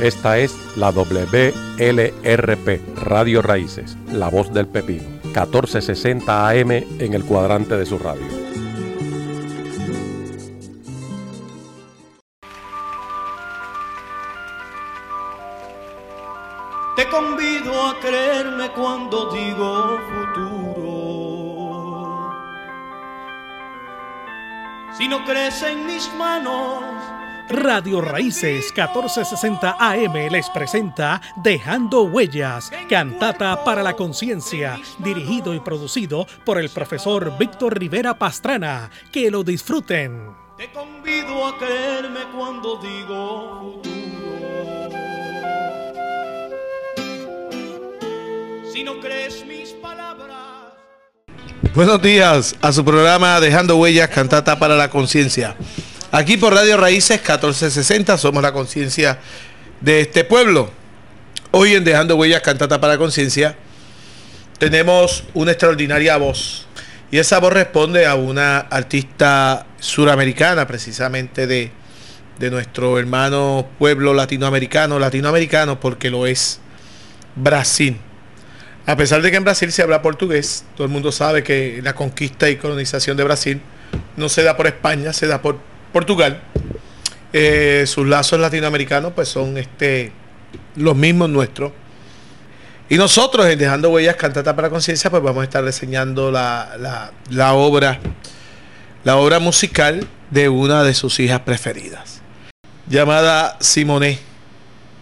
Esta es la WLRP, Radio Raíces, La Voz del Pepino, 1460 AM en el cuadrante de su radio. Te convido a creerme cuando digo futuro. Si no crees en mis manos, Radio Raíces 1460 AM les presenta Dejando Huellas, cantata para la conciencia, dirigido y producido por el profesor Víctor Rivera Pastrana. Que lo disfruten. Te convido a creerme cuando digo futuro. Si no crees mis palabras. Buenos días a su programa Dejando Huellas, cantata para la conciencia. Aquí por Radio Raíces 1460 somos la conciencia de este pueblo. Hoy en Dejando Huellas Cantata para Conciencia tenemos una extraordinaria voz. Y esa voz responde a una artista suramericana, precisamente de, de nuestro hermano pueblo latinoamericano, latinoamericano porque lo es Brasil. A pesar de que en Brasil se habla portugués, todo el mundo sabe que la conquista y colonización de Brasil no se da por España, se da por Portugal, eh, sus lazos latinoamericanos pues son este, los mismos nuestros. Y nosotros en Dejando Huellas Cantata para Conciencia pues vamos a estar reseñando la, obra, la obra musical de una de sus hijas preferidas, llamada Simoné.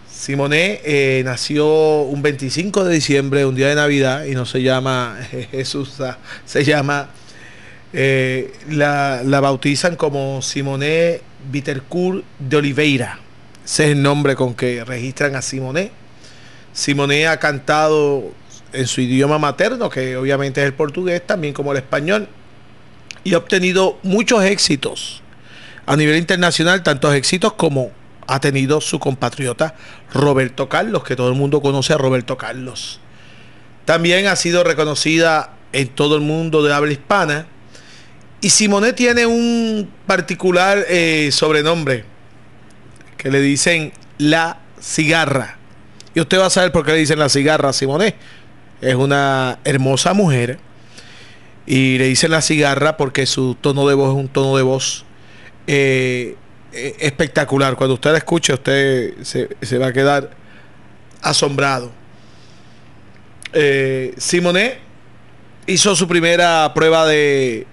Simoné eh, nació un 25 de diciembre, un día de Navidad, y no se llama Jesús, se llama eh, la, bautizan como Simone Bittercourt de Oliveira. Ese es el nombre con que registran a Simone. Simone ha cantado en su idioma materno, que obviamente es el portugués, también como el español, y ha obtenido muchos éxitos a nivel internacional, tantos éxitos como ha tenido su compatriota Roberto Carlos, que todo el mundo conoce a Roberto Carlos. También ha sido reconocida en todo el mundo de habla hispana y Simone tiene un particular eh, sobrenombre que le dicen la cigarra. Y usted va a saber por qué le dicen la cigarra a Simone. Es una hermosa mujer. Y le dicen la cigarra porque su tono de voz es un tono de voz eh, eh, espectacular. Cuando usted la escuche, usted se, va a quedar asombrado. Simone hizo su primera prueba de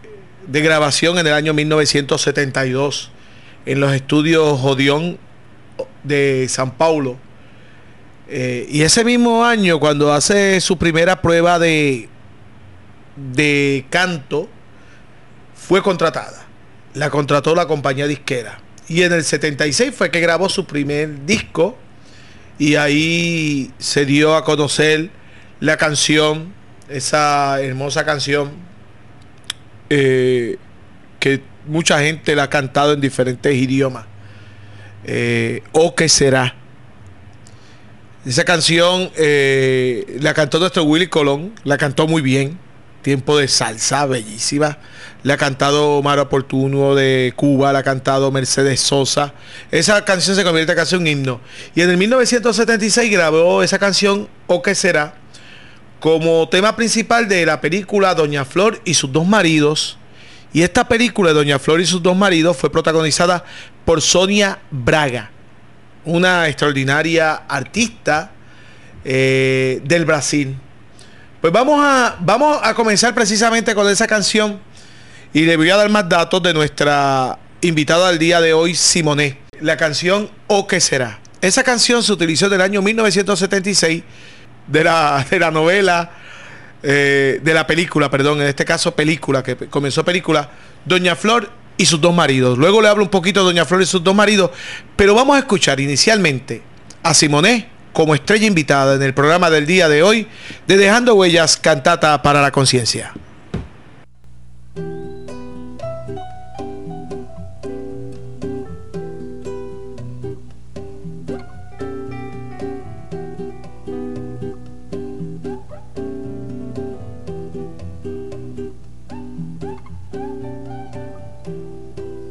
de grabación en el año 1972 en los estudios Odeón de San Paulo. Eh, y ese mismo año, cuando hace su primera prueba de, de canto, fue contratada. La contrató la compañía disquera. Y en el 76 fue que grabó su primer disco y ahí se dio a conocer la canción, esa hermosa canción eh, que mucha gente la ha cantado en diferentes idiomas. Eh, o que será. Esa canción eh, la cantó nuestro Willy Colón, la cantó muy bien. Tiempo de salsa, bellísima. La ha cantado Maro Oportuno de Cuba, la ha cantado Mercedes Sosa. Esa canción se convierte en casi un himno. Y en el 1976 grabó esa canción, O que será, como tema principal de la película Doña Flor y sus dos maridos. Y esta película de Doña Flor y sus dos maridos fue protagonizada por Sonia Braga, una extraordinaria artista eh, del Brasil. Pues vamos a, vamos a comenzar precisamente con esa canción y le voy a dar más datos de nuestra invitada al día de hoy, Simoné. La canción O qué será. Esa canción se utilizó en el año 1976 de la, de la novela, eh, de la película, perdón, en este caso película, que comenzó película, Doña Flor y sus dos maridos. Luego le hablo un poquito de Doña Flor y sus dos maridos, pero vamos a escuchar inicialmente a Simoné como estrella invitada en el programa del día de hoy de Dejando Huellas Cantata para la Conciencia.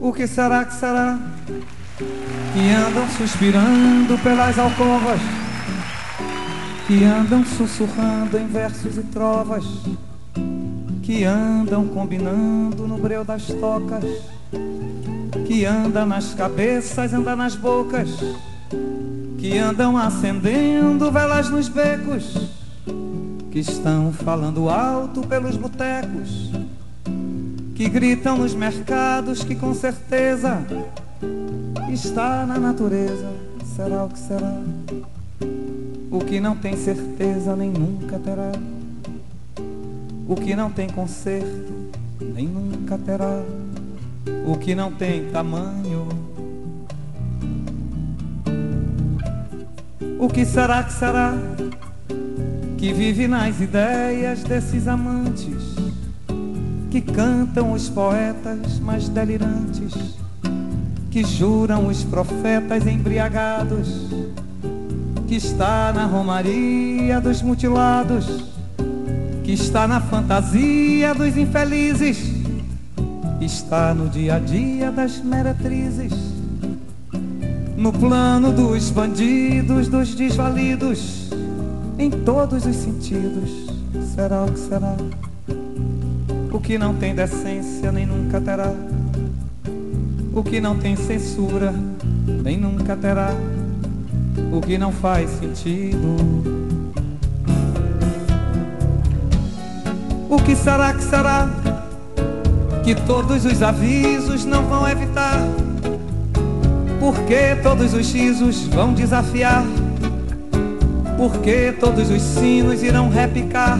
O que será que será? que andam suspirando pelas alcovas, que andam sussurrando em versos e trovas, que andam combinando no breu das tocas, que anda nas cabeças, anda nas bocas, que andam acendendo velas nos becos, que estão falando alto pelos botecos, que gritam nos mercados, que com certeza está na natureza, será o que será. O que não tem certeza nem nunca terá. O que não tem conserto nem nunca terá. O que não tem tamanho. O que será que será? Que vive nas ideias desses amantes que cantam os poetas mais delirantes que juram os profetas embriagados, que está na romaria dos mutilados, que está na fantasia dos infelizes, está no dia a dia das meretrizes, no plano dos bandidos, dos desvalidos, em todos os sentidos. Será o que será? O que não tem decência nem nunca terá o que não tem censura, nem nunca terá. O que não faz sentido. O que será que será? Que todos os avisos não vão evitar. Porque todos os risos vão desafiar. Porque todos os sinos irão repicar.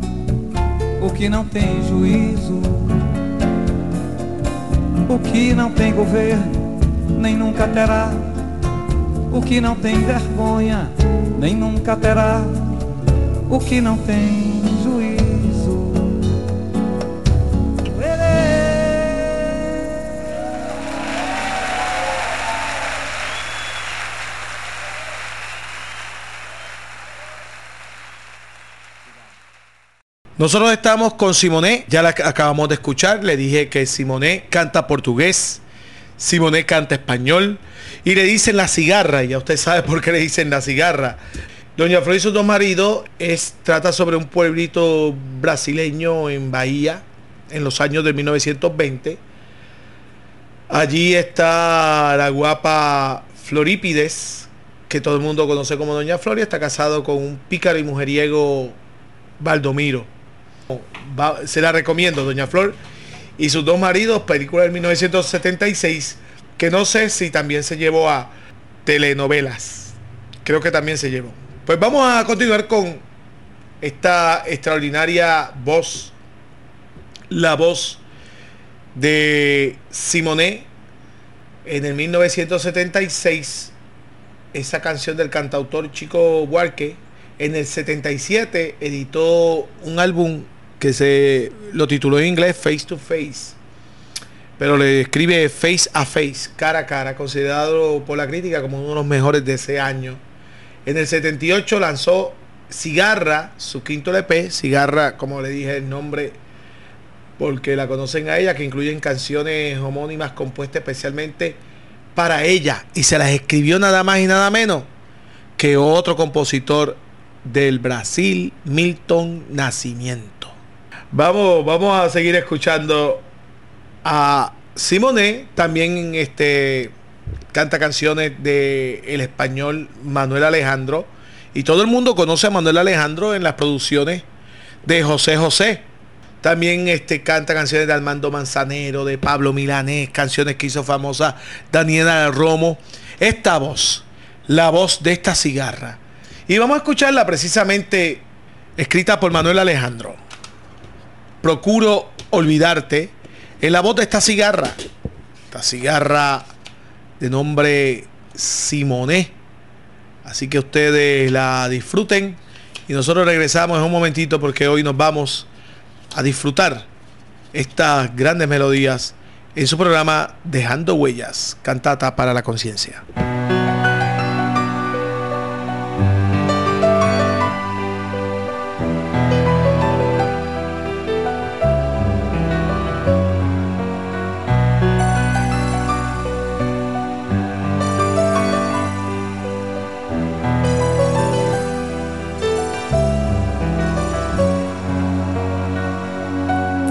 O que não tem juízo, o que não tem governo, nem nunca terá. O que não tem vergonha, nem nunca terá. O que não tem juízo. Nosotros estamos con Simoné, ya la acabamos de escuchar, le dije que Simoné canta portugués, Simoné canta español y le dicen la cigarra, ya usted sabe por qué le dicen la cigarra. Doña Flor y sus dos maridos es, trata sobre un pueblito brasileño en Bahía en los años de 1920. Allí está la guapa Florípides, que todo el mundo conoce como Doña Flor, y está casado con un pícaro y mujeriego Baldomiro se la recomiendo, Doña Flor y sus dos maridos, película del 1976, que no sé si también se llevó a telenovelas. Creo que también se llevó. Pues vamos a continuar con esta extraordinaria voz, la voz de Simoné en el 1976, esa canción del cantautor Chico Buarque. En el 77 editó un álbum que se lo tituló en inglés Face to Face, pero le escribe Face a Face, cara a cara, considerado por la crítica como uno de los mejores de ese año. En el 78 lanzó Cigarra, su quinto LP, Cigarra, como le dije el nombre, porque la conocen a ella, que incluyen canciones homónimas compuestas especialmente para ella, y se las escribió nada más y nada menos que otro compositor del Brasil, Milton Nacimiento. Vamos, vamos a seguir escuchando a Simone, también este canta canciones de el español Manuel Alejandro y todo el mundo conoce a Manuel Alejandro en las producciones de José José. También este canta canciones de Armando Manzanero, de Pablo Milanés, canciones que hizo famosa Daniela Romo. Esta voz, la voz de esta cigarra. Y vamos a escucharla precisamente escrita por Manuel Alejandro procuro olvidarte en la de esta cigarra. Esta cigarra de nombre Simoné. Así que ustedes la disfruten y nosotros regresamos en un momentito porque hoy nos vamos a disfrutar estas grandes melodías en su programa Dejando Huellas, cantata para la conciencia.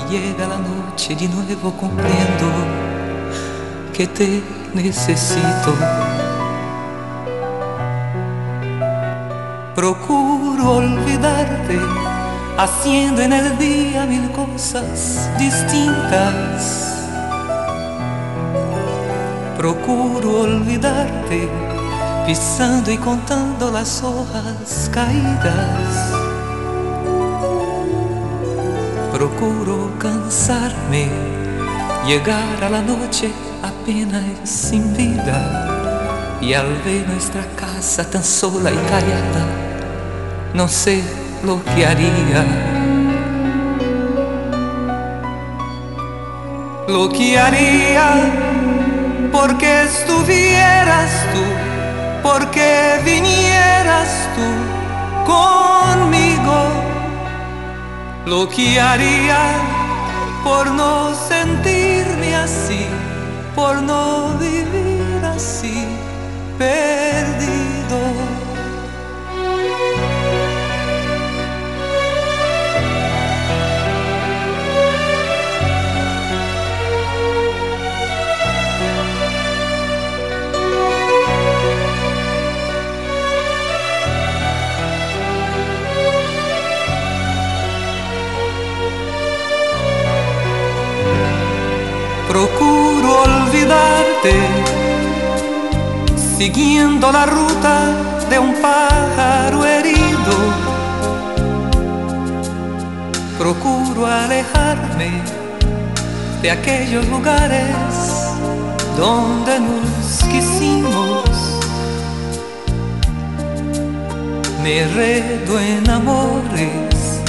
y llega la noche de nuevo comprendo que te necesito. Procuro olvidarte, haciendo en el día mil cosas distintas. Procuro olvidarte, pisando y contando las hojas caídas procuro cansarme, llegar a la noche apenas sin vida y al ver nuestra casa tan sola y callada, no sé lo que haría. Lo que haría porque estuvieras tú, porque vinieras tú conmigo lo que haría por no sentirme así, por no vivir así, perdido. Siguiendo la ruta de un pájaro herido. Procuro alejarme de aquellos lugares donde nos quisimos. Me redo en amores,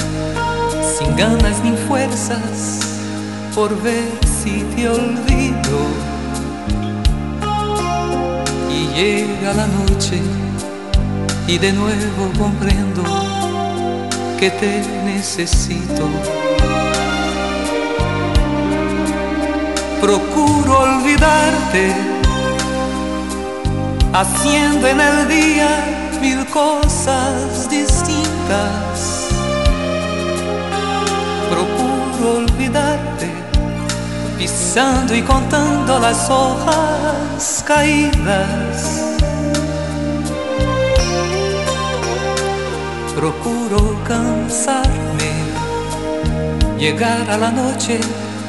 sin ganas ni fuerzas por ver si te olvido llega la noche y de nuevo comprendo que te necesito. Procuro olvidarte, haciendo en el día mil cosas distintas. Procuro olvidarte pisando y contando las hojas caídas. Procuro cansarme, a la noche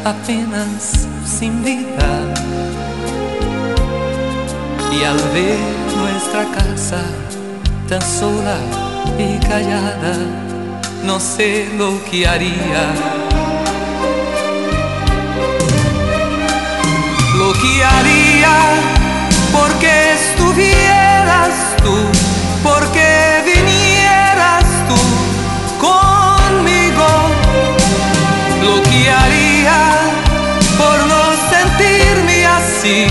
apenas sin vida. Y al ver nuestra casa tan sola y callada, no sé lo que haría haría porque estuvieras tú, porque vinieras tú conmigo, lo que haría por no sentirme así,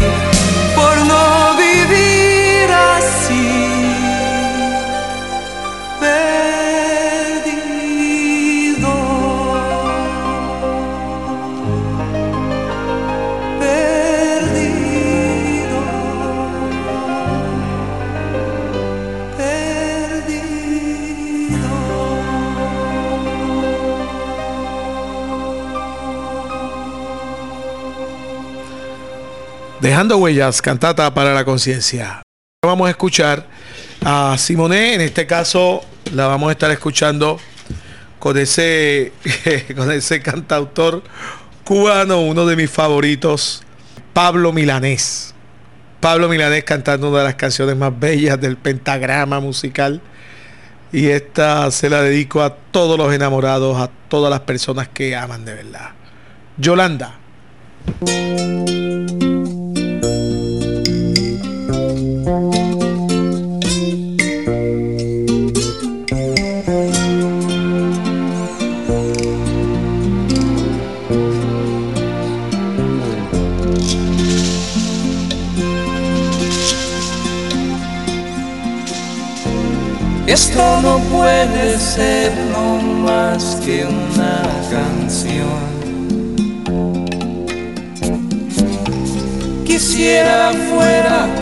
Dejando huellas, cantata para la conciencia. Vamos a escuchar a Simone. En este caso la vamos a estar escuchando con ese, con ese cantautor cubano, uno de mis favoritos, Pablo Milanés. Pablo Milanés cantando una de las canciones más bellas del pentagrama musical. Y esta se la dedico a todos los enamorados, a todas las personas que aman de verdad. Yolanda. Esto no puede ser no más que una canción. Quisiera fuera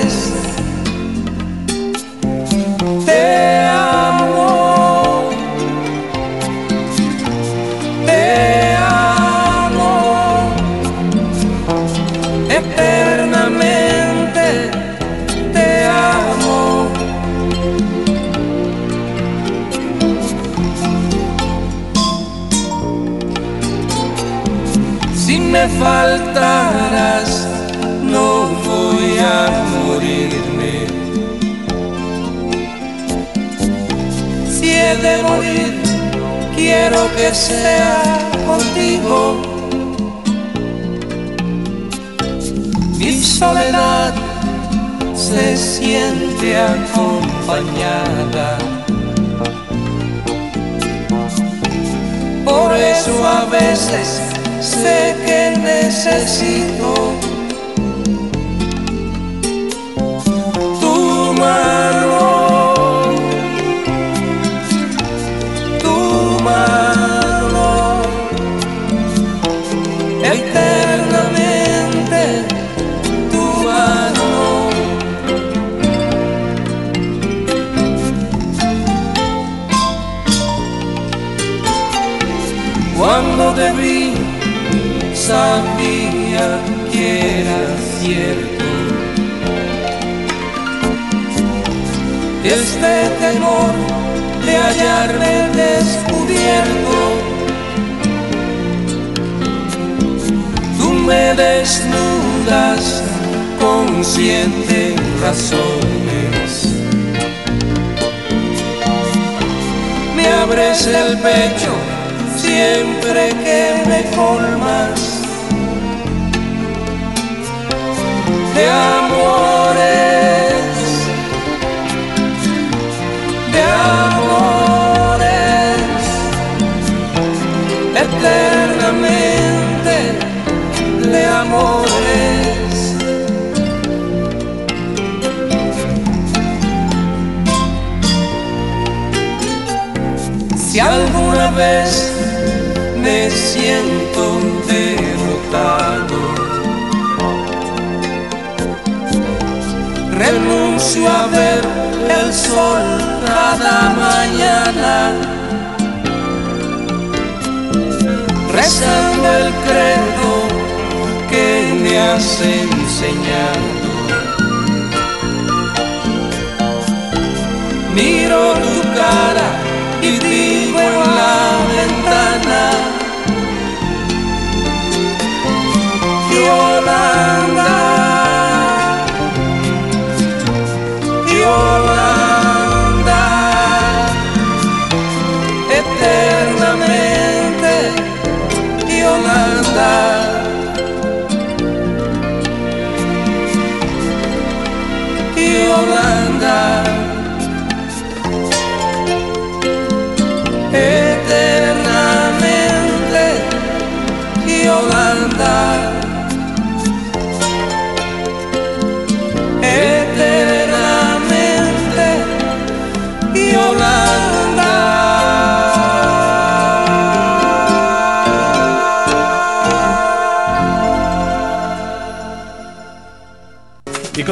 Faltaras, no voy a morirme. Si he de morir, quiero que sea contigo. Mi soledad se siente acompañada. Por eso a veces sé que necesito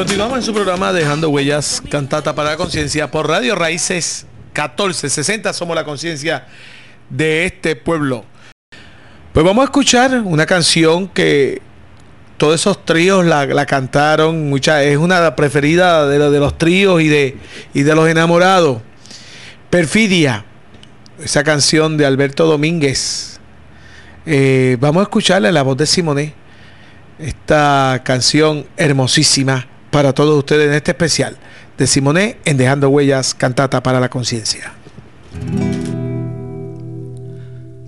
continuamos en su programa Dejando Huellas, Cantata para la Conciencia por Radio Raíces 1460. Somos la conciencia de este pueblo. Pues vamos a escuchar una canción que todos esos tríos la, cantaron. Mucha, es una preferida de, de los tríos y de, y de los enamorados. Perfidia, esa canción de Alberto Domínguez. Eh, vamos a escucharla en la voz de Simonet esta canción hermosísima para todos ustedes en este especial de Simonet en Dejando Huellas, cantata para la conciencia.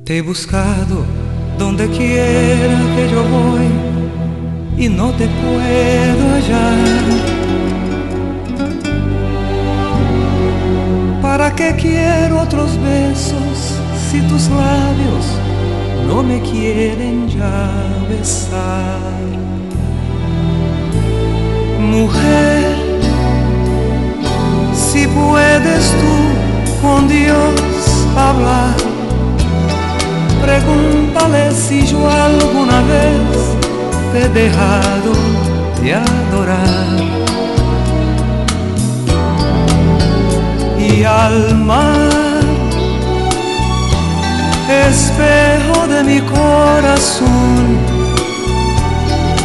Te he buscado donde quiera que yo voy y no te puedo hallar. ¿Para qué quiero otros besos si tus labios no me quieren ya besar? Mujer, si puedes tú con Dios hablar, pregúntale si yo alguna vez te he dejado de adorar. Y al mar, espejo de mi corazón,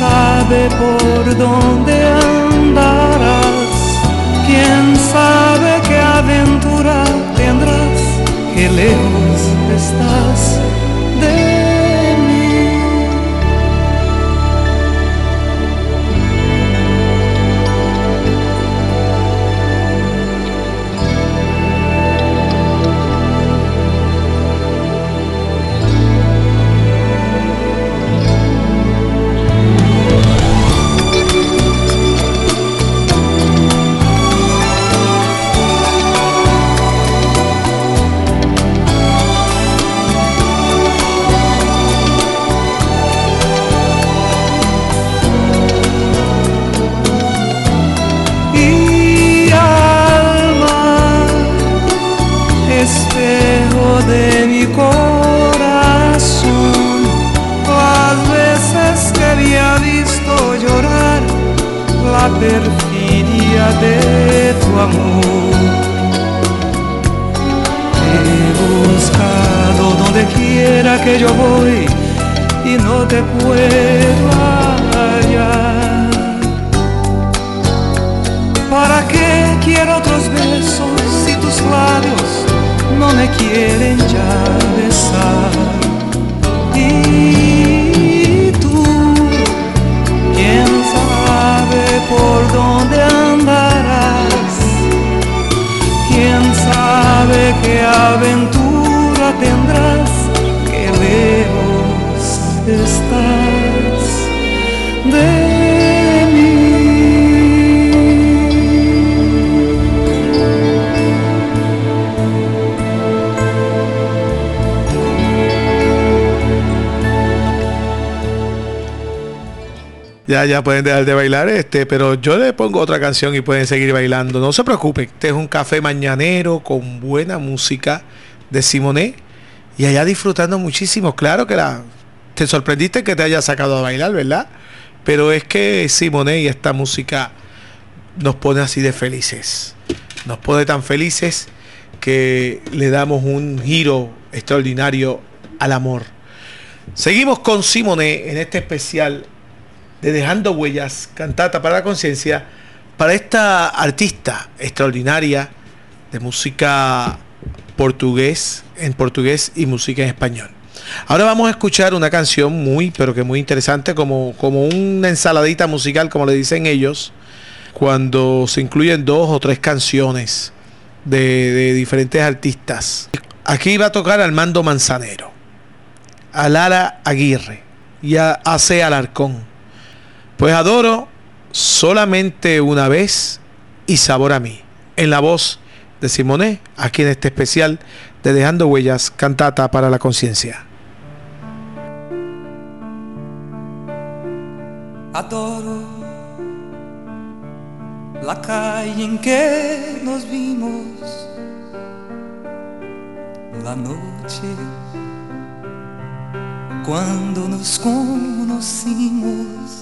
Sabe por dónde andarás? ¿Quién sabe qué aventura tendrás? Qué lejos estás perfidia de tu amor. He buscado donde quiera que yo voy y no te puedo hallar. ¿Para qué quiero otros besos si tus labios no me quieren ya besar? Y tú, quién por dónde andarás. Quién sabe qué aventura tendrás, qué lejos estás Ya, pueden dejar de bailar, este, pero yo le pongo otra canción y pueden seguir bailando. No se preocupen, este es un café mañanero con buena música de Simonet y allá disfrutando muchísimo. Claro que la, te sorprendiste que te haya sacado a bailar, ¿verdad? Pero es que Simonet y esta música nos pone así de felices. Nos pone tan felices que le damos un giro extraordinario al amor. Seguimos con Simonet en este especial de Dejando Huellas, cantata para la conciencia, para esta artista extraordinaria de música portugués, en portugués y música en español. Ahora vamos a escuchar una canción muy, pero que muy interesante, como, como una ensaladita musical, como le dicen ellos, cuando se incluyen dos o tres canciones de, diferentes artistas. Aquí va a tocar Armando Manzanero, a Lara Aguirre, y hace Alarcón. Pues adoro solamente una vez y sabor a mí. En la voz de Simone, aquí en este especial de Dejando Huellas, cantata para la conciencia. Adoro la calle en que nos vimos, la noche cuando nos conocimos.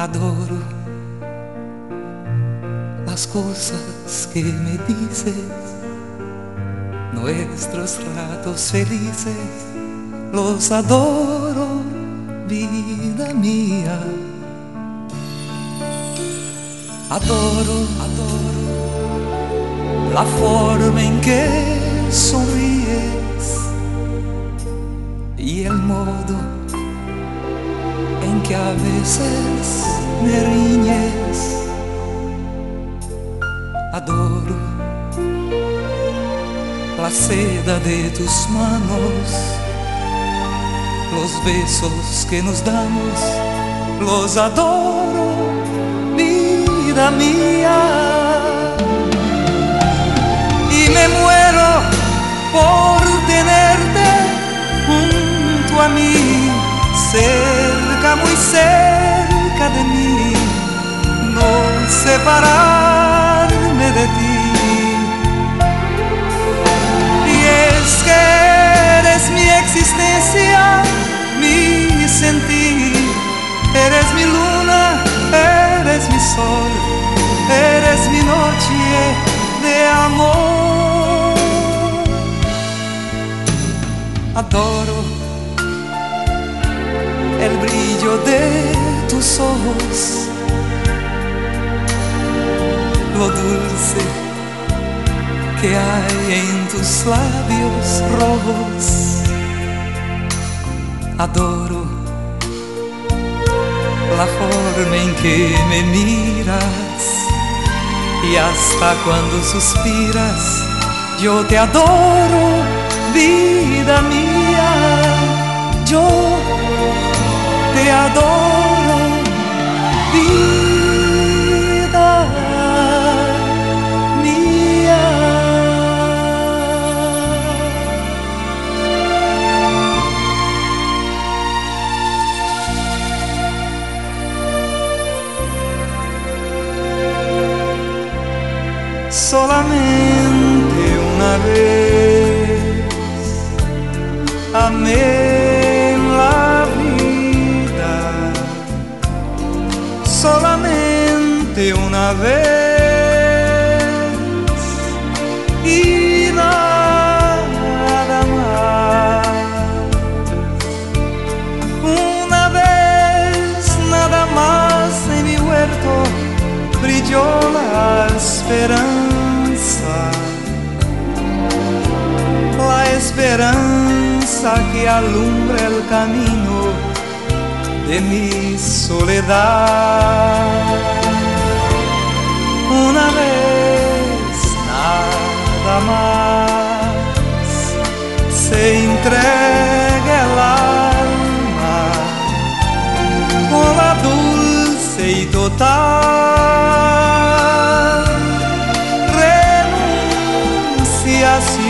Adoro las cosas que me dices, nuestros ratos felices, los adoro, vida mía. Adoro, adoro la forma en que sonríes y el modo en que a veces de tus manos, los besos que nos damos, los adoro, vida mía. Y me muero por tenerte junto a mí, cerca, muy cerca de mí, no separarme de ti. Y es que eres mi existencia, mi sentir, eres mi luna, eres mi sol, eres mi noche de amor. Adoro el brillo de tus ojos, lo dulce que hay en tus labios rojos. Adoro la forma en que me miras y hasta cuando suspiras, yo te adoro, vida mía. Yo te adoro, Solamente una vez. Amé la vida. Solamente una vez que alumbra el camino de mi soledad. Una vez nada más se entrega el alma con la dulce y total renunciación.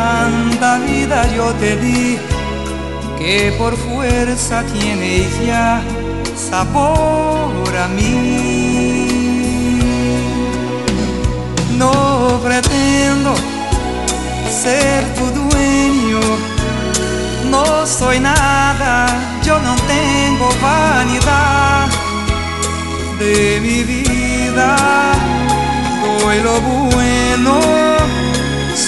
Tanta vida yo te di que por fuerza tienes ya sabor a mí. No pretendo ser tu dueño, no soy nada, yo no tengo vanidad de mi vida, doy lo bueno,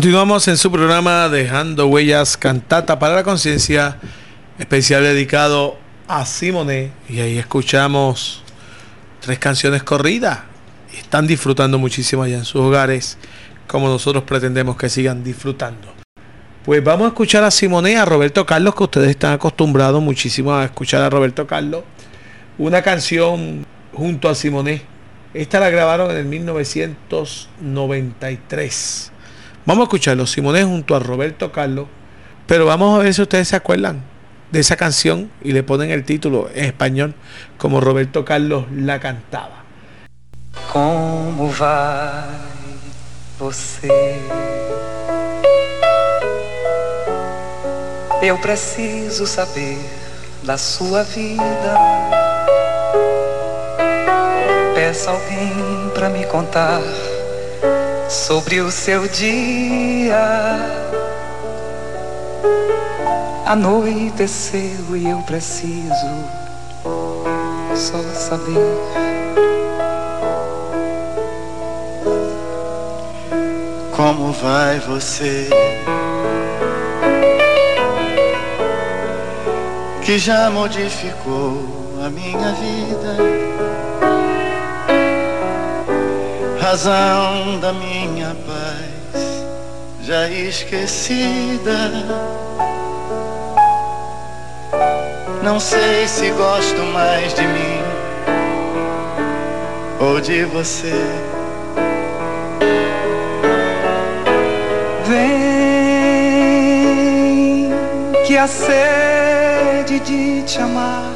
Continuamos en su programa Dejando Huellas Cantata para la Conciencia, especial dedicado a Simone. Y ahí escuchamos tres canciones corridas. Están disfrutando muchísimo allá en sus hogares, como nosotros pretendemos que sigan disfrutando. Pues vamos a escuchar a Simone, a Roberto Carlos, que ustedes están acostumbrados muchísimo a escuchar a Roberto Carlos. Una canción junto a Simone. Esta la grabaron en el 1993. Vamos a escucharlo, Simone junto a Roberto Carlos. Pero vamos a ver si ustedes se acuerdan de esa canción y le ponen el título en español como Roberto Carlos la cantaba. Vai você? Eu preciso saber sua vida. Alguém pra me contar sobre o seu dia. Anoiteceu e eu preciso só saber. Como vai você? Que já modificou a minha vida, razão da minha paz já esquecida. Não sei se gosto mais de mim ou de você. Vem que a sede de te amar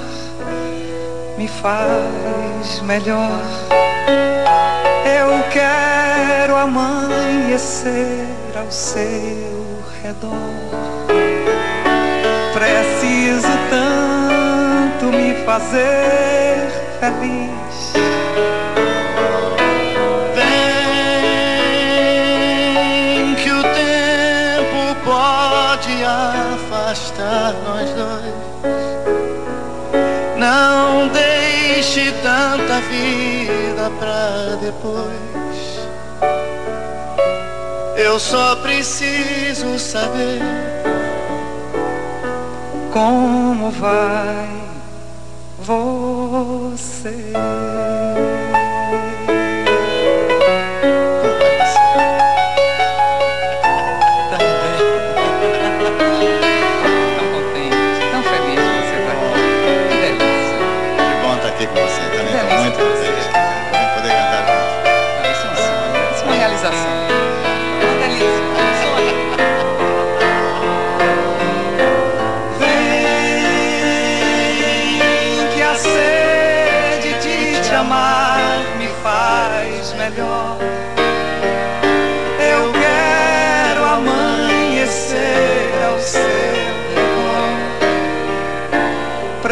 me faz melhor. Eu quero amanhecer ao seu redor. Preciso tanto me fazer feliz. Vem que o tempo pode afastar nós dois. Não deixe tanta vida pra depois. Eu só preciso saber Como vai você?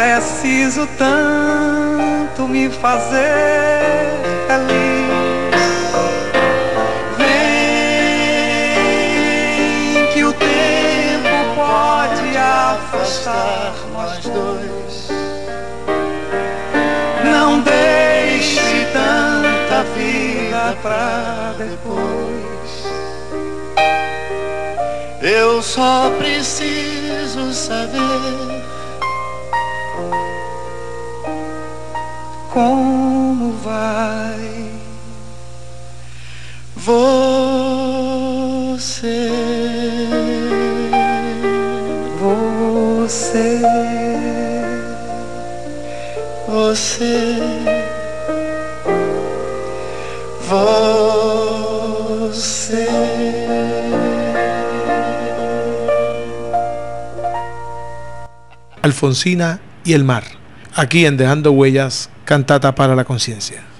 preciso tanto me fazer feliz. Vem que o tempo pode afastar nós dois. Não deixe tanta vida pra depois. Eu só preciso saber como. Alfonsina y el mar. Aquí en Dejando Huellas, cantata para la conciencia.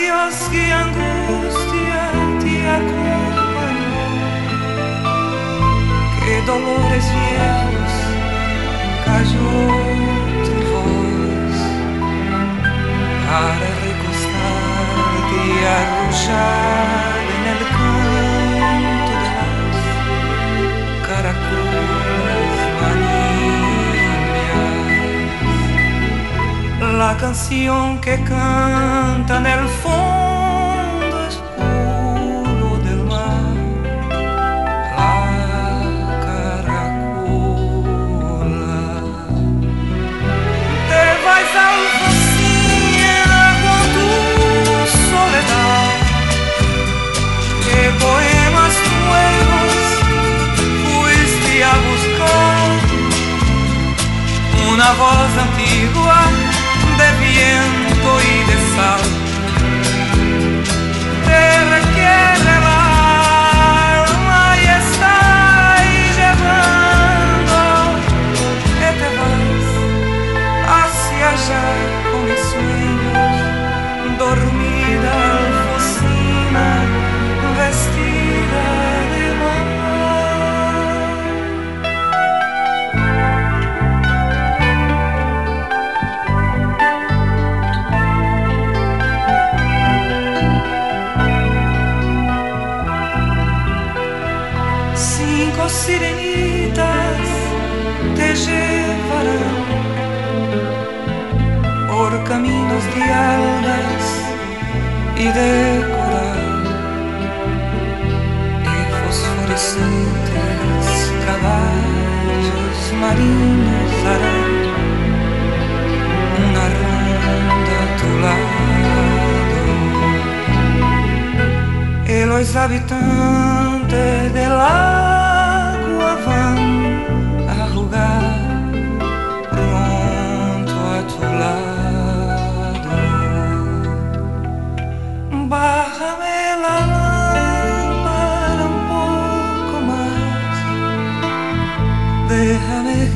Dios que angustia te acompañó, que dolores viejos cayó tu voz para recostarte y arrullar La canción que canta en el fondo oscuro del mar, la caracola. Te vais Alfonsina con tu soledad. Que poemas nuevos fuiste a buscar. Una voz antigua caminos de algas y de coral y fosforescentes caballos marinos harán una ronda a tu lado. Y los habitantes del agua van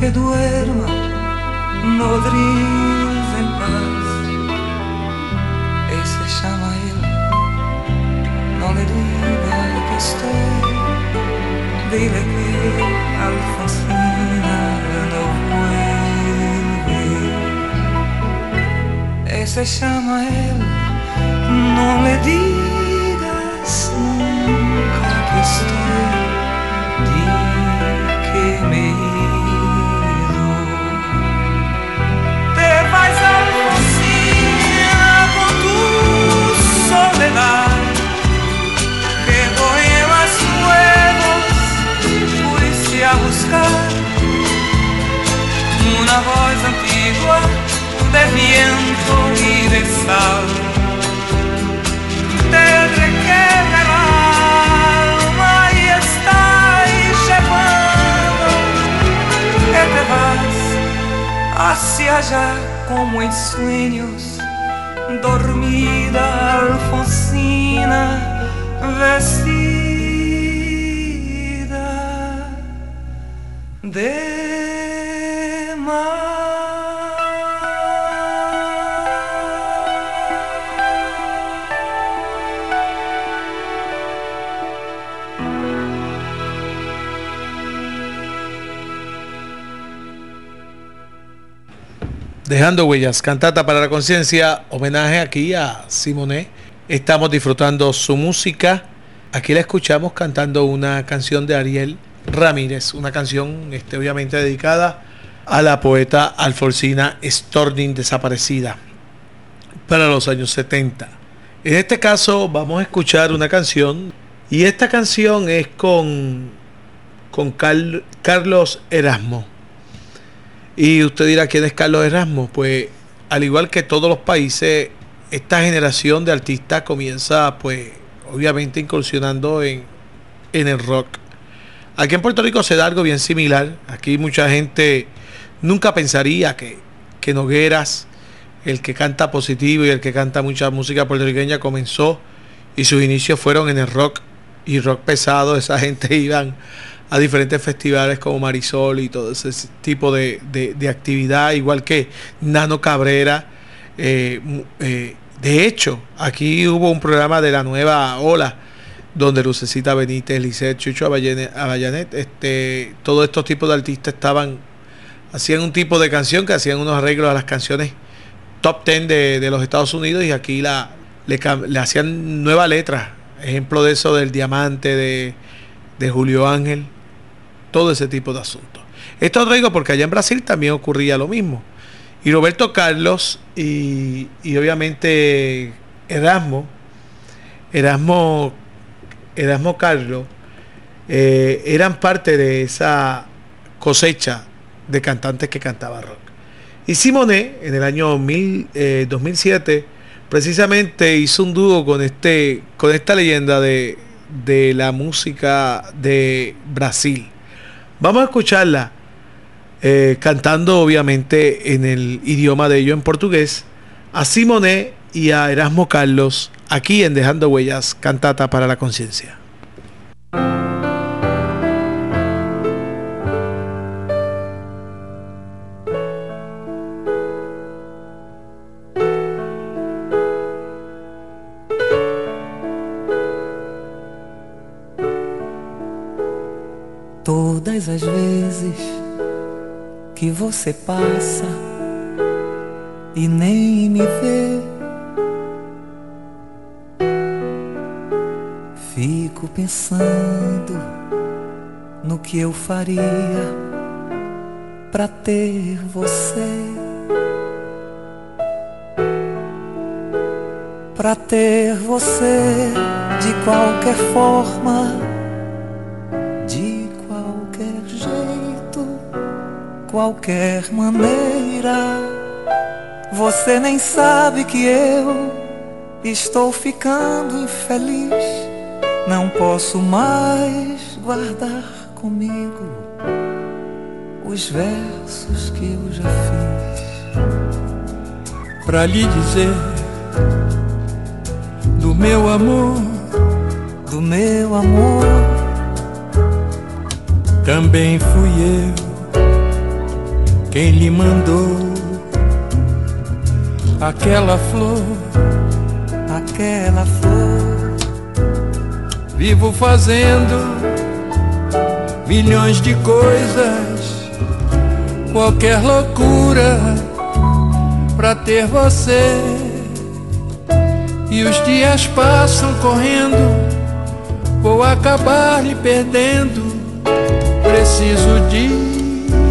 que duerma nodriza en paz. Ese llama él, no le diga que estoy, dile que Alfonsina no vuelve. Ese llama él, no le digas nunca que estoy, na voz antiga deviento é y de sal. Te requebra é el alma y estáis llevando que é te vas hacia allá como en sueños. Dormida Alfonsina, vestida de Dejando huellas, cantata para la conciencia, homenaje aquí a Simone. Estamos disfrutando su música. Aquí la escuchamos cantando una canción de Ariel Ramírez, una canción este, obviamente dedicada a la poeta Alfonsina Storning desaparecida para los años 70. En este caso vamos a escuchar una canción y esta canción es con, con Carl- Carlos Erasmo. Y usted dirá, ¿quién es Carlos Erasmo? Pues al igual que todos los países, esta generación de artistas comienza pues obviamente incursionando en, en el rock. Aquí en Puerto Rico se da algo bien similar. Aquí mucha gente nunca pensaría que, que Nogueras, el que canta positivo y el que canta mucha música puertorriqueña, comenzó y sus inicios fueron en el rock y rock pesado. Esa gente iban a diferentes festivales como Marisol y todo ese tipo de, de- actividad, igual que Nano Cabrera. Eh, eh, de hecho, aquí hubo un programa de la nueva ola donde Lucecita Benítez, Lisette, Chucho Avallanet, este, todos estos tipos de artistas estaban, hacían un tipo de canción que hacían unos arreglos a las canciones top 10 de, de los Estados Unidos y aquí la, le hacían nueva letra. Ejemplo de eso del Diamante, de, de Julio Ángel, todo ese tipo de asuntos. Esto lo traigo porque allá en Brasil también ocurría lo mismo. Y Roberto Carlos y, y obviamente Erasmo, Erasmo, Erasmo Carlos, eh, eran parte de esa cosecha de cantantes que cantaban rock. Y Simone, en el año 2000, eh, 2007, precisamente hizo un dúo con, este, con esta leyenda de, de la música de Brasil. Vamos a escucharla eh, cantando obviamente en el idioma de ellos en portugués a Simone y a Erasmo Carlos aquí en Dejando Huellas, cantata para la conciencia. Todas as vezes que você passa e nem me vê, fico pensando no que eu faria pra ter você. Pra ter você de qualquer forma qualquer maneira. Você nem sabe que eu estou ficando infeliz. Não posso mais guardar comigo os versos que eu já fiz. Pra lhe dizer do meu amor, do meu amor. Também fui eu quem lhe mandou aquela flor, aquela flor. Vivo fazendo milhões de coisas, qualquer loucura pra ter você. E os dias passam correndo, vou acabar lhe perdendo. Preciso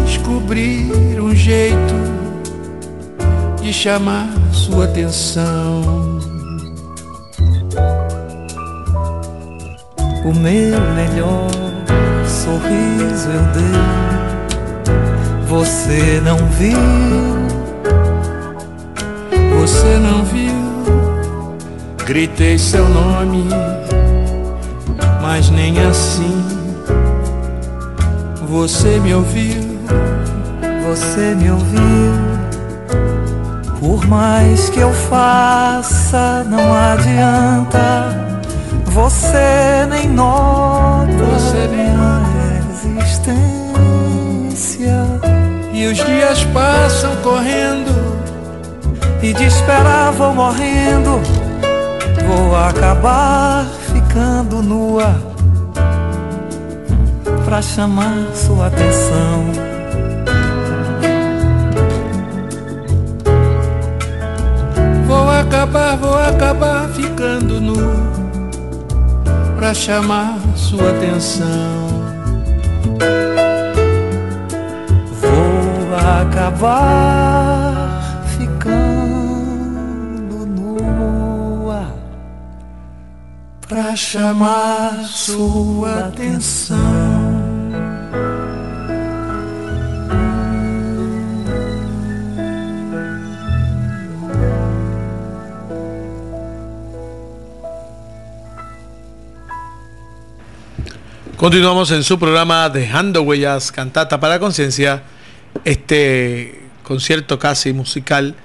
descobrir jeito de chamar sua atenção. O meu melhor sorriso eu dei, você não viu, você não viu. Gritei seu nome, mas nem assim você me ouviu, você me ouviu. Por mais que eu faça, não adianta. Você nem nota Você nem minha existência. E os dias passam correndo. E de esperar vou morrendo. Vou acabar ficando nua pra chamar sua atenção. Acabar, vou acabar ficando nu pra chamar sua atenção. Vou acabar ficando nua Pra chamar sua atenção. Continuamos en su programa Dejando Huellas, Cantata para Conciencia, este concierto casi musical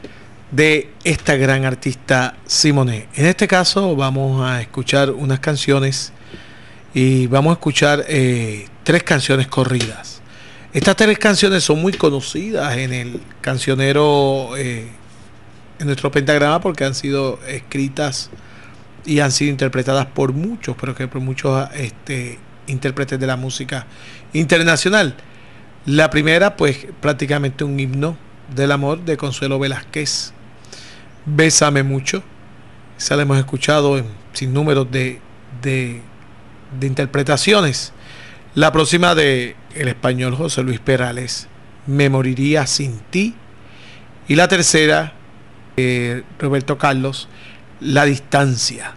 de esta gran artista Simone. En este caso vamos a escuchar unas canciones y vamos a escuchar eh, tres canciones corridas. Estas tres canciones son muy conocidas en el cancionero, eh, en nuestro pentagrama, porque han sido escritas y han sido interpretadas por muchos, pero que por muchos este, intérpretes de la música internacional. La primera, pues prácticamente un himno del amor de Consuelo Velázquez. Bésame mucho. Esa la hemos escuchado sin números de, de, de interpretaciones. La próxima de el español José Luis Perales, Me moriría sin ti. Y la tercera, eh, Roberto Carlos, La distancia.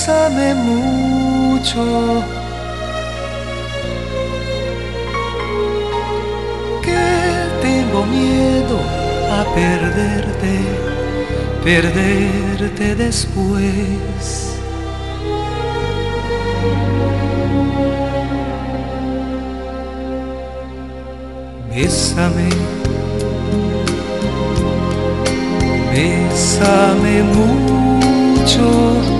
bésame mucho. Que tengo miedo a perderte, perderte después. Bésame, bésame mucho,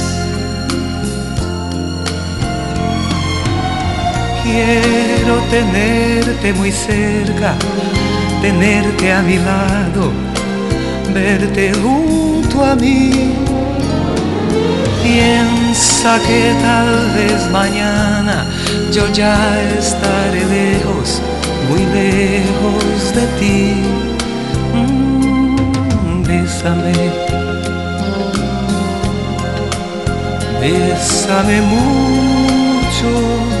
Quiero tenerte muy cerca, tenerte a mi lado, verte junto a mí. Piensa que tal vez mañana yo ya estaré lejos, muy lejos de ti. Mm, bésame, bésame mucho.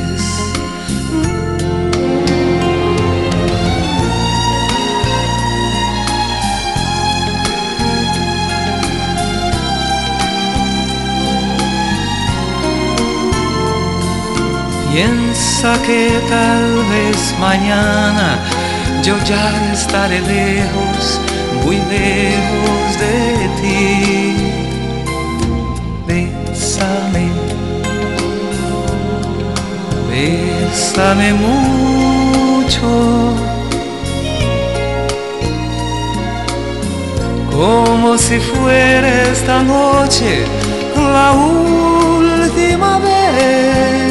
Piensa que tal vez mañana yo ya estaré lejos, muy lejos de ti. Bésame, bésame mucho. Como si fuera esta noche la última vez.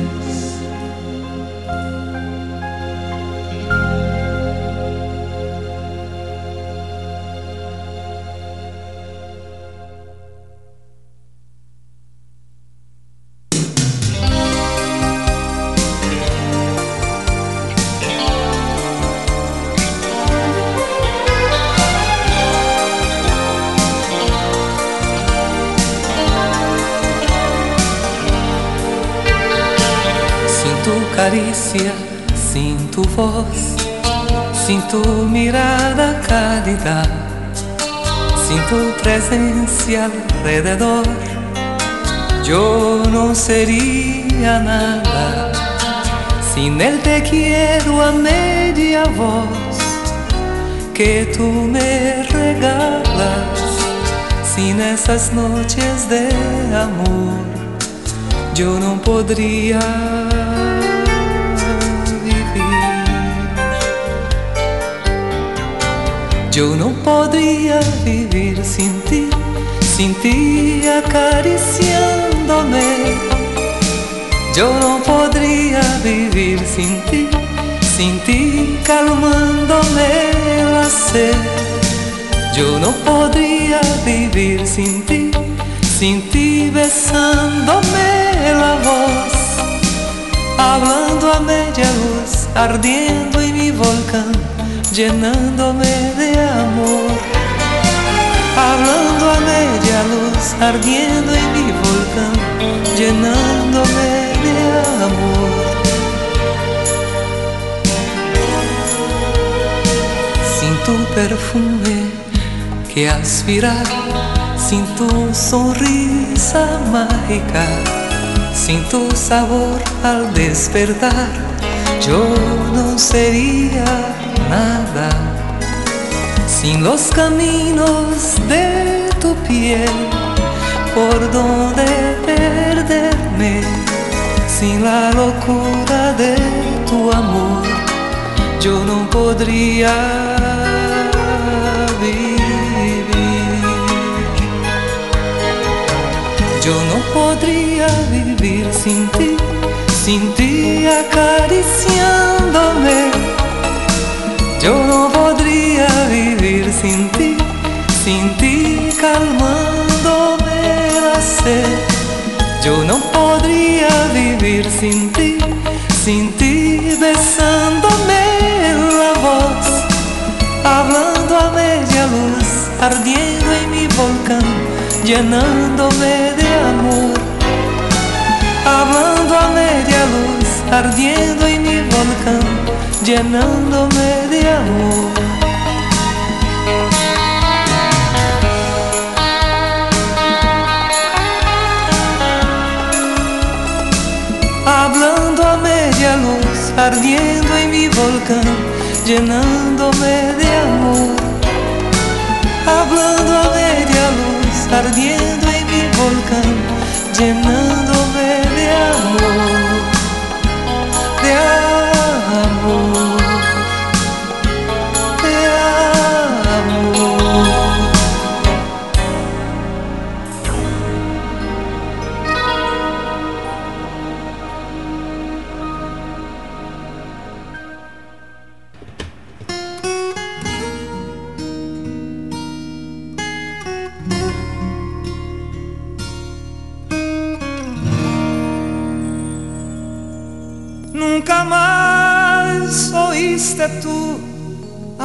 Caricia, sin tu voz, sin tu mirada cálida, sin tu presencia alrededor, yo no sería nada. Sin el te quiero a media voz que tú me regalas, sin esas noches de amor yo no podría Yo no podría vivir sin ti, sin ti acariciándome. Yo no podría vivir sin ti, sin ti calmándome la sed. Yo no podría vivir sin ti, sin ti besándome la voz, hablando a media luz, ardiendo en mi volcán, llenándome de amor. Hablando a media luz, ardiendo en mi volcán, llenándome de amor. Sin tu perfume que aspirar, sin tu sonrisa mágica, sin tu sabor al despertar, yo no sería nada. Sin los caminos de tu piel, por donde perderme, sin la locura de tu amor, yo no podría vivir. Yo no podría vivir sin ti, sin ti acariciándome. Yo no podría vivir sin ti, sin ti besándome la voz, hablando a media luz, ardiendo en mi volcán, llenándome de amor. Hablando a media luz, ardiendo en mi volcán, llenándome de amor. Ardiendo en mi volcán, llenándome de amor. Hablando a media luz, ardiendo en mi volcán, llenándome de amor, de amor,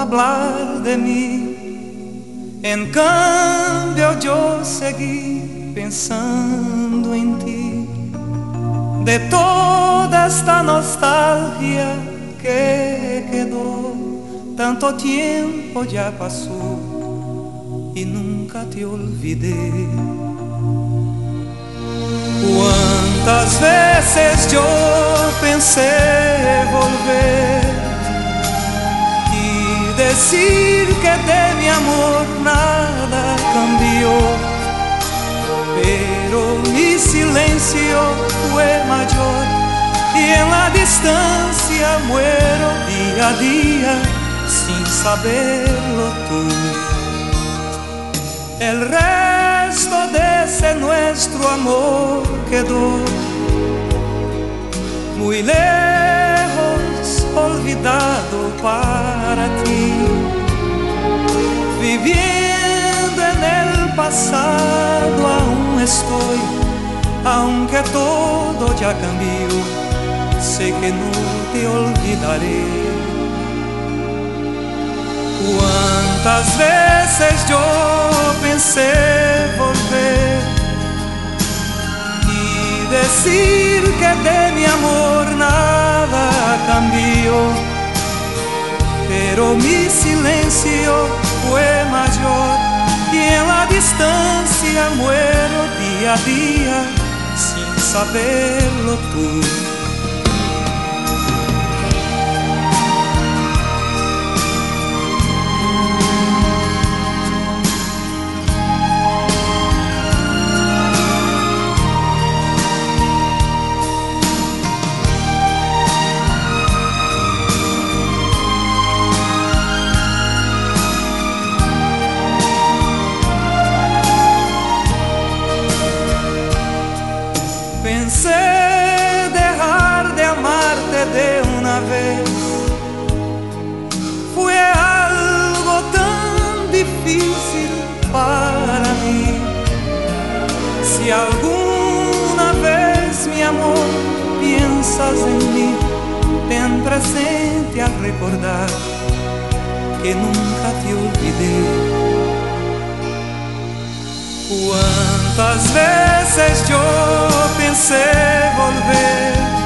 hablar de mí. En cambio yo seguí pensando en ti. De toda esta nostalgia que quedó, tanto tiempo ya pasó y nunca te olvidé. Quantas vezes yo pensé volver decir que de mi amor nada cambió, pero mi silencio fue mayor y en la distancia muero día a día sin saberlo tú. El resto de ese nuestro amor quedó muy lejos, olvidado para ti. Viviendo en el pasado aún estoy, aunque todo ya cambió, sé que no te olvidaré. Cuántas veces yo pensé volver y decir que de mi amor nada cambió, pero mi silencio fue mayor y en la distancia muero día a día sin saberlo tú. Si alguna vez mi amor piensas en mí, ten presente al recordar que nunca te olvidé. Cuántas veces yo pensé volver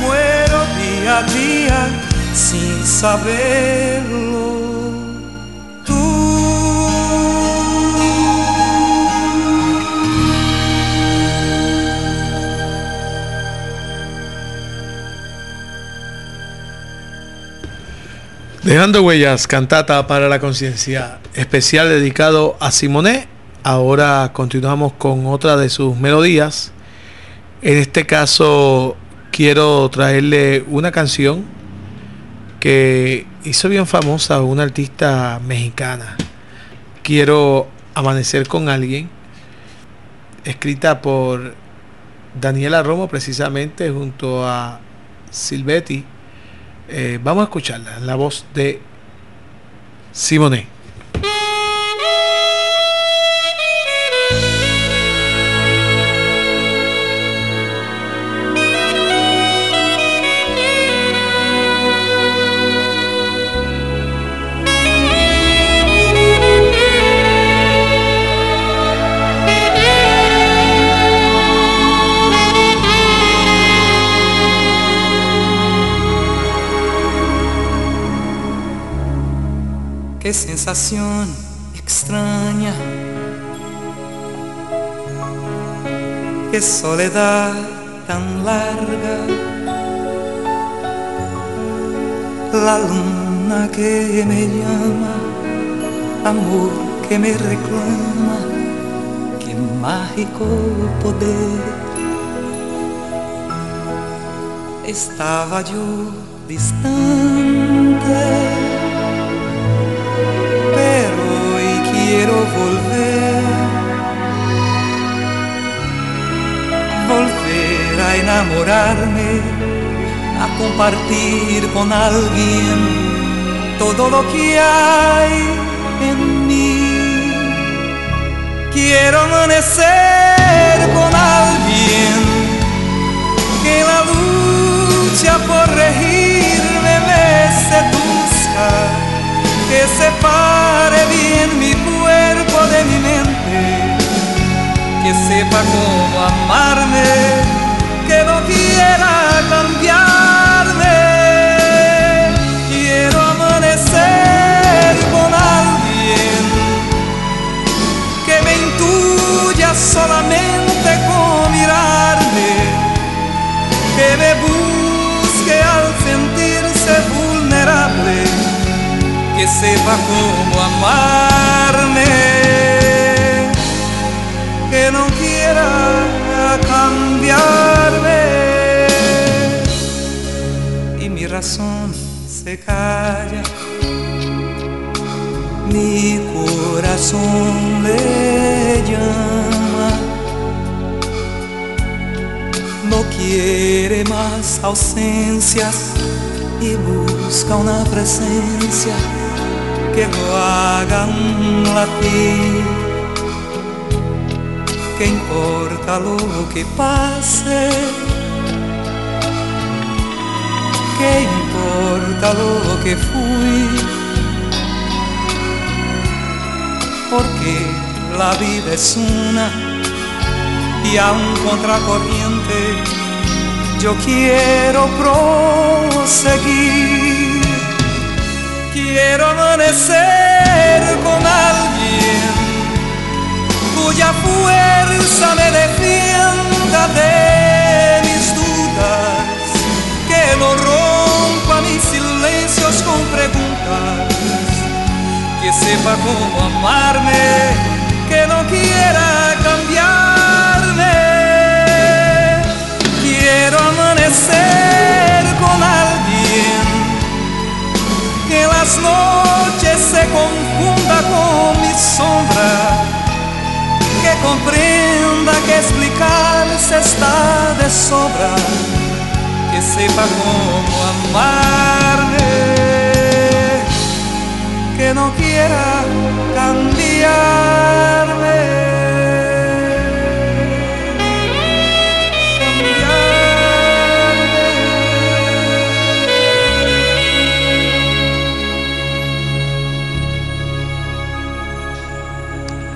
muero día a día sin saberlo. Dejando huellas, cantata para la conciencia, especial dedicado a Simonet. Ahora continuamos con otra de sus melodías en este caso quiero traerle una canción que hizo bien famosa una artista mexicana. Quiero amanecer con alguien, escrita por Daniela Romo precisamente junto a Silvetti. Eh, vamos a escucharla, la voz de Simone. Sensación extraña, qué soledad tan larga. La luna que me llama amor que me reclama, qué mágico poder. Estaba yo distante, volver, volver a enamorarme, a compartir con alguien todo lo que hay en mí. Quiero amanecer con alguien que la lucha por regirme me seduzca, que separe bien mi cuerpo de mi mente, que sepa cómo amarme, que no quiera cambiarme. Quiero amanecer con alguien que me intuya solamente que sepa cómo amarme, que no quiera cambiarme. Y mi razón se calla mi corazón le llama. No quiere más ausencias y busca una presencia que lo hagan latir. ¿Qué importa lo que pase? ¿Qué importa lo que fui? porque la vida es una y a un contracorriente yo quiero proseguir. Amanecer con alguien cuya fuerza me defienda de mis dudas, que no rompa mis silencios con preguntas que sepa cómo amarme, que no quiera sombra, que comprenda que explicarse está de sobra, que sepa cómo amarme que no quiera cambiarme.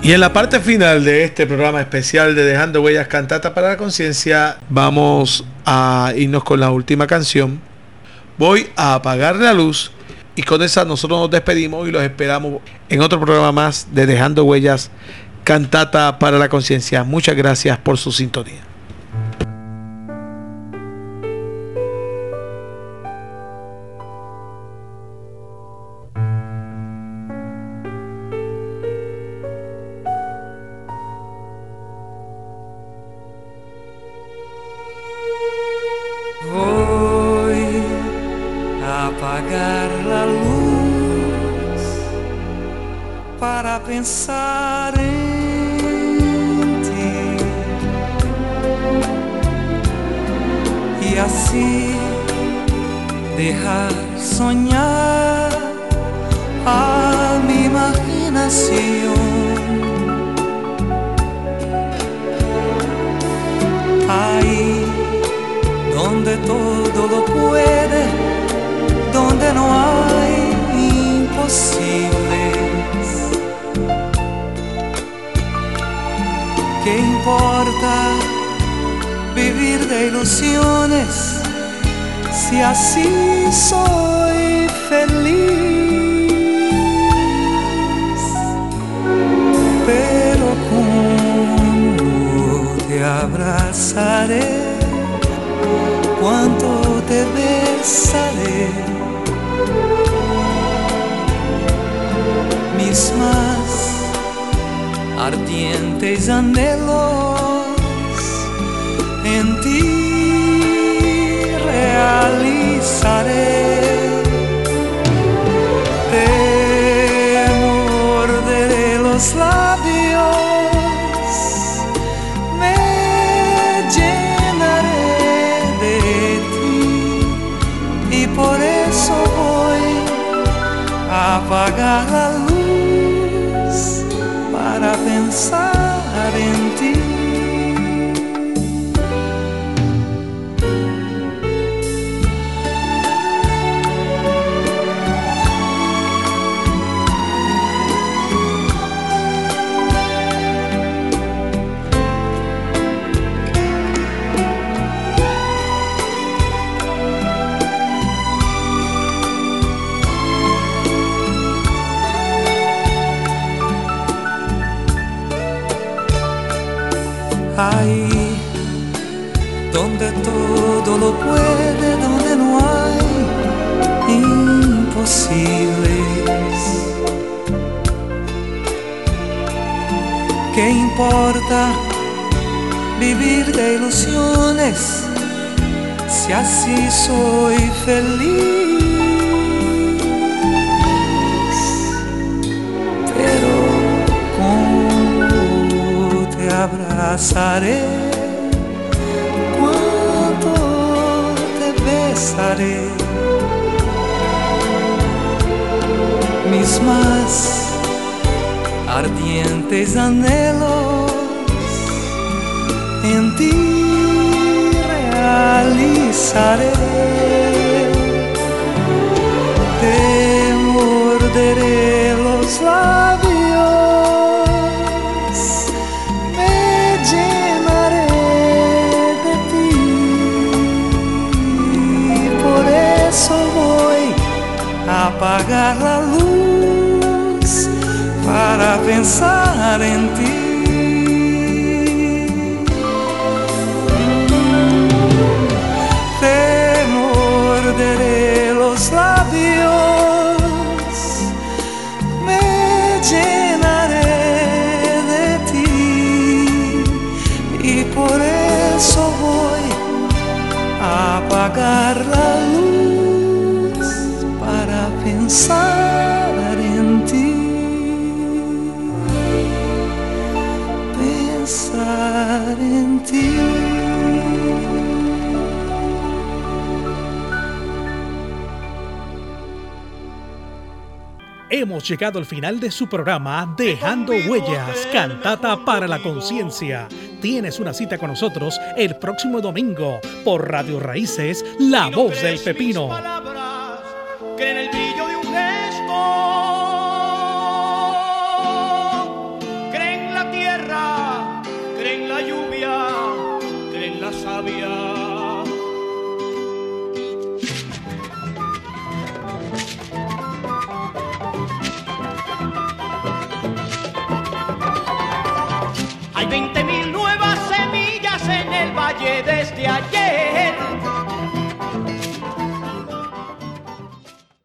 Y en la parte final de este programa especial de Dejando Huellas Cantata para la Conciencia, vamos a irnos con la última canción. Voy a apagar la luz y con esa nosotros nos despedimos y los esperamos en otro programa más de Dejando Huellas Cantata para la Conciencia. Muchas gracias por su sintonía. Todo lo puede, donde no hay imposibles. ¿Qué importa vivir de ilusiones si así soy feliz? Pero como te abrazaré cuánto te besaré. Mis manos ardientes anhelos en ti realizaré. Te morderé los labios, apagar todo lo puede, donde no hay imposibles. ¿Qué importa vivir de ilusiones si así soy feliz? Pero ¿cómo te abrazaré? Besaré? Mis más ardientes anhelos en ti realizaré. Te morderé los labios, apagar la luz para pensar en ti. Te morderé los labios, me llenaré de ti y por eso voy a apagar pensar en ti. Pensar en ti. Hemos llegado al final de su programa Dejando Huellas, Cantata para la Conciencia. Tienes una cita con nosotros el próximo domingo por Radio Raíces, La Voz del Pepino. desde allá.